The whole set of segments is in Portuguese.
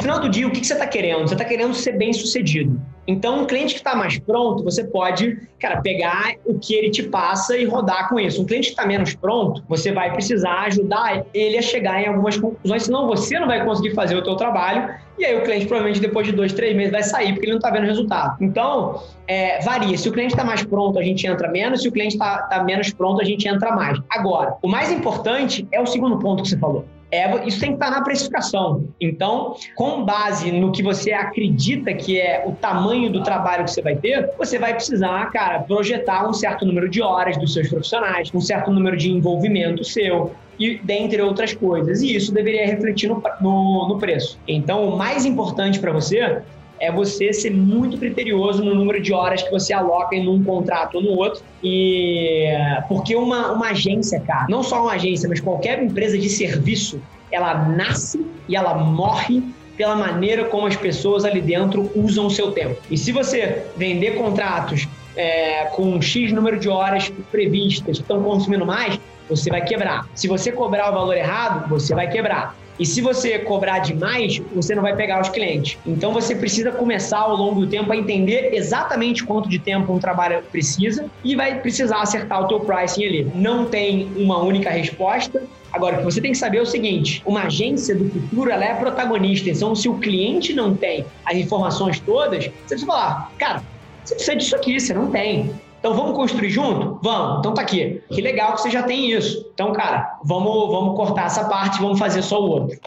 No final do dia, o que, você está querendo? Você está querendo ser bem sucedido. Então, um cliente que está mais pronto, você pode, cara, pegar o que ele te passa e rodar com isso. Um cliente que está menos pronto, você vai precisar ajudar ele a chegar em algumas conclusões, senão você não vai conseguir fazer o teu trabalho e aí o cliente provavelmente depois de dois, três meses vai sair porque ele não está vendo resultado. Então, é, varia. Se o cliente está mais pronto, a gente entra menos. Se o cliente está tá menos pronto, a gente entra mais. Agora, o mais importante é o segundo ponto que você falou é, isso tem que estar na precificação. Então, com base no que você acredita que é o tamanho do trabalho que você vai ter, você vai precisar, cara, projetar um certo número de horas dos seus profissionais, um certo número de envolvimento seu, e dentre outras coisas. E isso deveria refletir no, no, no preço. Então, o mais importante para você é você ser muito criterioso no número de horas que você aloca em um contrato ou no outro. E porque uma, uma agência, cara, não só uma agência, mas qualquer empresa de serviço, ela nasce e ela morre pela maneira como as pessoas ali dentro usam o seu tempo. E se você vender contratos é, com X número de horas previstas que estão consumindo mais, você vai quebrar. Se você cobrar o valor errado, você vai quebrar. E se você cobrar demais, você não vai pegar os clientes. Então você precisa começar ao longo do tempo a entender exatamente quanto de tempo um trabalho precisa e vai precisar acertar o teu pricing ali. Não tem uma única resposta. Agora, o que você tem que saber é o seguinte: uma agência do futuro ela é protagonista. Então, se o cliente não tem as informações todas, você precisa falar, cara, você precisa disso aqui, você não tem. Então vamos construir junto? Vamos. Então tá aqui. Que legal que você já tem isso. Então, cara, vamos, vamos cortar essa parte e vamos fazer só o outro.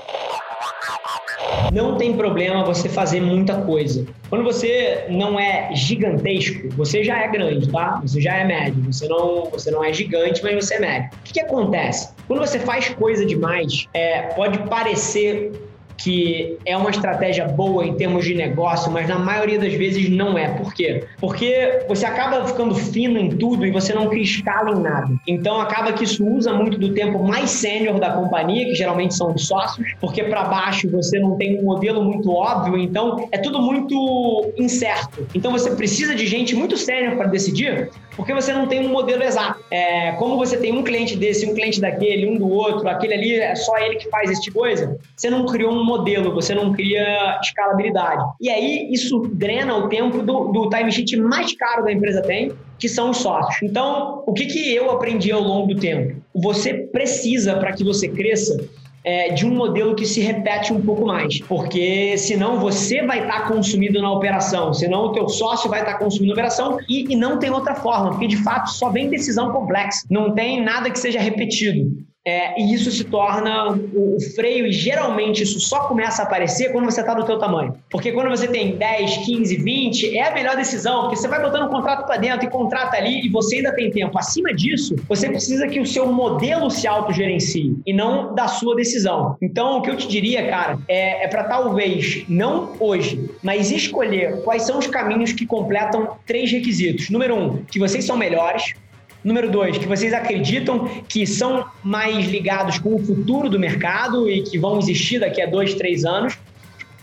Não tem problema você fazer muita coisa. Quando você não é gigantesco, você já é grande, tá? Você já é médio. Você não, você não é gigante, mas você é médio. O que, que acontece? Quando você faz coisa demais, é, pode parecer que é uma estratégia boa em termos de negócio, mas na maioria das vezes não é. Por quê? Porque você acaba ficando fino em tudo e você não escala em nada. Então acaba que isso usa muito do tempo mais sênior da companhia, que geralmente são os sócios, porque para baixo você não tem um modelo muito óbvio, então é tudo muito incerto. Então você precisa de gente muito sênior para decidir, porque você não tem um modelo exato. É, como você tem um cliente desse, um cliente daquele, um do outro, aquele ali é só ele que faz esse tipo coisa, você não criou um modelo, você não cria escalabilidade. E aí isso drena o tempo do, do time sheet mais caro da empresa tem, que são os sócios. Então, o que, que eu aprendi ao longo do tempo? Você precisa, para que você cresça, é, de um modelo que se repete um pouco mais, porque senão você vai estar tá consumido na operação, senão o teu sócio vai estar tá consumindo na operação e, e não tem outra forma, porque de fato só vem decisão complexa, não tem nada que seja repetido. É, e isso se torna o, o, freio, e geralmente isso só começa a aparecer quando você está do teu tamanho. Porque quando você tem 10, 15, 20, é a melhor decisão, porque você vai botando um contrato para dentro e contrata ali e você ainda tem tempo. Acima disso, você precisa que o seu modelo se autogerencie e não da sua decisão. Então, o que eu te diria, cara, é, é para talvez, não hoje, mas escolher quais são os caminhos que completam três requisitos. Número um, que vocês são melhores. Número dois, que vocês acreditam que são mais ligados com o futuro do mercado e que vão existir daqui a dois, três anos.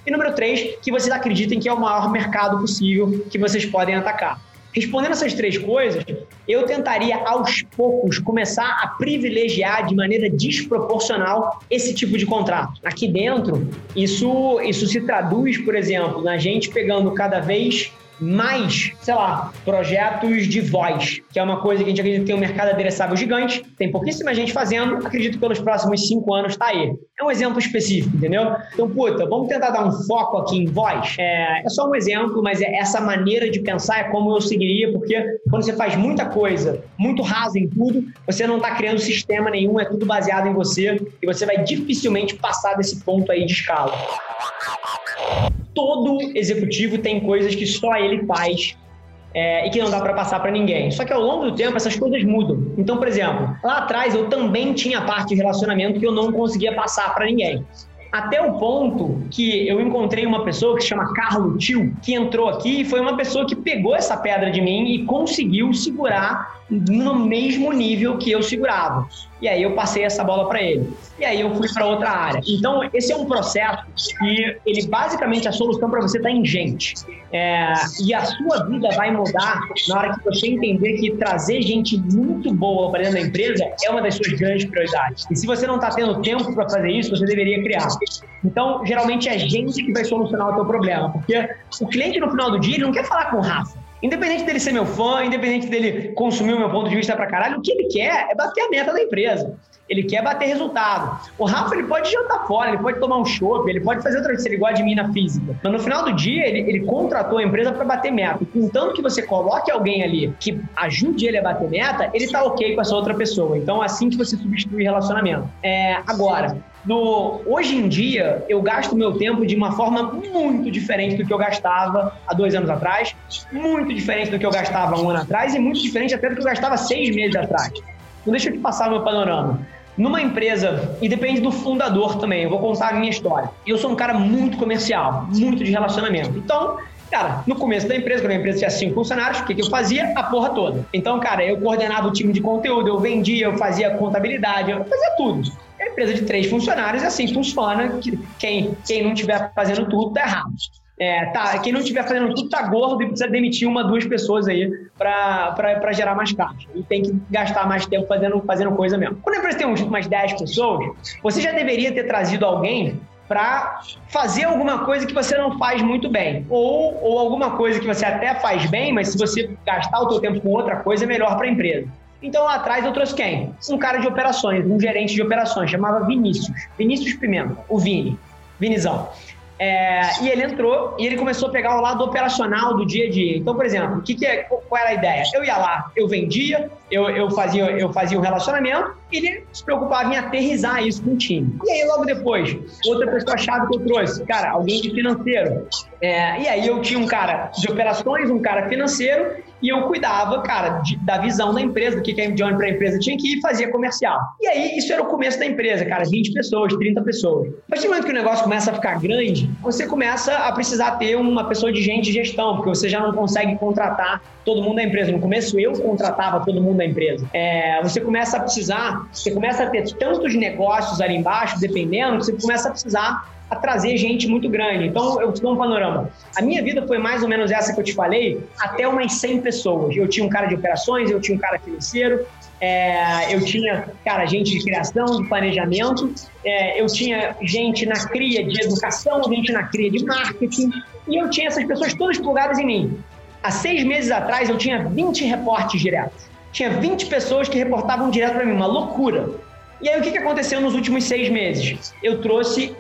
E número três, que vocês acreditem que é o maior mercado possível que vocês podem atacar. Respondendo essas três coisas, eu tentaria aos poucos começar a privilegiar de maneira desproporcional esse tipo de contrato. Aqui dentro, isso, isso se traduz, por exemplo, na gente pegando cada vez mais, sei lá, projetos de voz, que é uma coisa que a gente acredita que tem um mercado adereçável gigante, tem pouquíssima gente fazendo, acredito que pelos próximos cinco anos tá aí. É um exemplo específico, entendeu? Então, puta, vamos tentar dar um foco aqui em voz. É, é só um exemplo, mas é essa maneira de pensar é como eu seguiria, porque quando você faz muita coisa, muito rasa em tudo, você não está criando sistema nenhum, é tudo baseado em você, e você vai dificilmente passar desse ponto aí de escala. Todo executivo tem coisas que só ele faz é, e que não dá para passar para ninguém. Só que ao longo do tempo essas coisas mudam. Então, por exemplo, lá atrás eu também tinha parte de relacionamento que eu não conseguia passar para ninguém. Até o ponto que eu encontrei uma pessoa que se chama Carlo Tio, que entrou aqui e foi uma pessoa que pegou essa pedra de mim e conseguiu segurar no mesmo nível que eu segurava. E aí eu passei essa bola para ele. E aí eu fui para outra área. Então, esse é um processo que ele basicamente a solução para você está em gente. É, e a sua vida vai mudar na hora que você entender que trazer gente muito boa para dentro da empresa é uma das suas grandes prioridades. E se você não está tendo tempo para fazer isso, você deveria criar. Então, geralmente é gente que vai solucionar o teu problema, porque o cliente no final do dia ele não quer falar com o Rafa. Independente dele ser meu fã, independente dele consumir o meu ponto de vista pra caralho, o que ele quer é bater a meta da empresa. Ele quer bater resultado. O Rafa, ele pode jantar fora, ele pode tomar um chopp, ele pode fazer outra coisa, ele gosta de mim na física. Mas no final do dia, ele, ele contratou a empresa para bater meta. E contanto que você coloque alguém ali que ajude ele a bater meta, ele tá ok com essa outra pessoa. Então, é assim que você substitui relacionamento. É, agora, no, hoje em dia, eu gasto meu tempo de uma forma muito diferente do que eu gastava há dois anos atrás, muito diferente do que eu gastava um ano atrás e muito diferente até do que eu gastava seis meses atrás. Então, deixa eu te passar o meu panorama. Numa empresa, e depende do fundador também, eu vou contar a minha história. Eu sou um cara muito comercial, muito de relacionamento. Então, Cara, no começo da empresa, quando a empresa tinha cinco funcionários, o que, que eu fazia? A porra toda. Então, cara, eu coordenava o time de conteúdo, eu vendia, eu fazia contabilidade, eu fazia tudo. É empresa de três funcionários, assim funciona. Quem, quem não estiver fazendo tudo, tá errado. É, tá, quem não estiver fazendo tudo tá gordo e precisa demitir uma, duas pessoas aí para gerar mais caixa. E tem que gastar mais tempo fazendo, fazendo coisa mesmo. Quando a empresa tem umas 10 pessoas, você já deveria ter trazido alguém para fazer alguma coisa que você não faz muito bem. Ou, ou alguma coisa que você até faz bem, mas se você gastar o seu tempo com outra coisa, é melhor para a empresa. Então lá atrás eu trouxe quem? Um cara de operações, um gerente de operações, chamava Vinícius. Vinícius Pimenta, o Vini. Vinizão. É, e ele entrou e ele começou a pegar o lado operacional do dia a dia. Então, por exemplo, o que, que é, qual era a ideia? Eu ia lá, eu vendia, eu, eu, fazia, eu fazia um relacionamento ele se preocupava em aterrizar isso com o time. E aí, logo depois, outra pessoa chave que eu trouxe, cara, alguém de financeiro. É, e aí eu tinha um cara de operações, um cara financeiro e eu cuidava, cara, de, da visão da empresa, do que, a Johnny para a empresa tinha que ir e fazia comercial. E aí, isso era o começo da empresa, cara, 20 pessoas, 30 pessoas. A partir do momento que o negócio começa a ficar grande, você começa a precisar ter uma pessoa de gente de gestão, porque você já não consegue contratar todo mundo da empresa. No começo, eu contratava todo mundo da empresa. É, você começa a precisar, você começa a ter tantos negócios ali embaixo, dependendo, que você começa a precisar a trazer gente muito grande. Então, eu te dou um panorama. A minha vida foi mais ou menos essa que eu te falei, até umas 100 pessoas. Eu tinha um cara de operações, eu tinha um cara financeiro, é, eu tinha, cara, gente de criação, de planejamento, é, eu tinha gente na cria de educação, gente na cria de marketing, e eu tinha essas pessoas todas plugadas em mim. Há seis meses atrás, eu tinha 20 reportes diretos. Tinha 20 pessoas que reportavam direto para mim, uma loucura. E aí, o que aconteceu nos últimos seis meses? Eu trouxe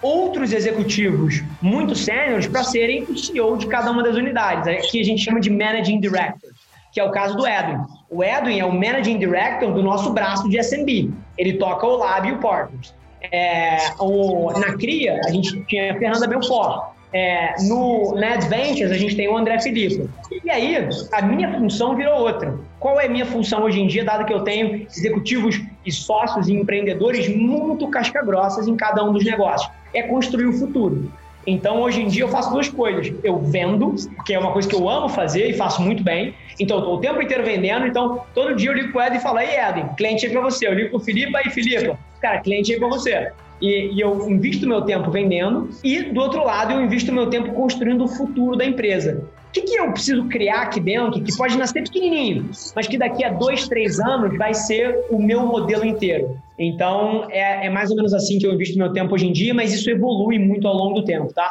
outros executivos muito sêniores para serem o CEO de cada uma das unidades, que a gente chama de Managing Director, que é o caso do Edwin. O Edwin é o Managing Director do nosso braço de SMB. Ele toca o Lab e o Partners. É, o, na CRIA, a gente tinha a Fernanda Belfort. É, no, na Adventures, a gente tem o André Filipe. E aí, a minha função virou outra. Qual é a minha função hoje em dia, dado que eu tenho executivos e sócios e empreendedores muito casca-grossas em cada um dos negócios? É construir o futuro. Então, hoje em dia, eu faço duas coisas. Eu vendo, que é uma coisa que eu amo fazer e faço muito bem. Então, eu estou o tempo inteiro vendendo. Então, todo dia eu ligo para o Ed e falo, ei, Ed, cliente aí para você. Eu ligo para o Felipe, aí, Felipe, cara, cliente aí para você. E, e, eu invisto meu tempo vendendo e, do outro lado, eu invisto meu tempo construindo o futuro da empresa. O que, que eu preciso criar aqui dentro, que pode nascer pequenininho, mas que daqui a dois, três anos vai ser o meu modelo inteiro? Então, é, é mais ou menos assim que eu invisto meu tempo hoje em dia, mas isso evolui muito ao longo do tempo, tá?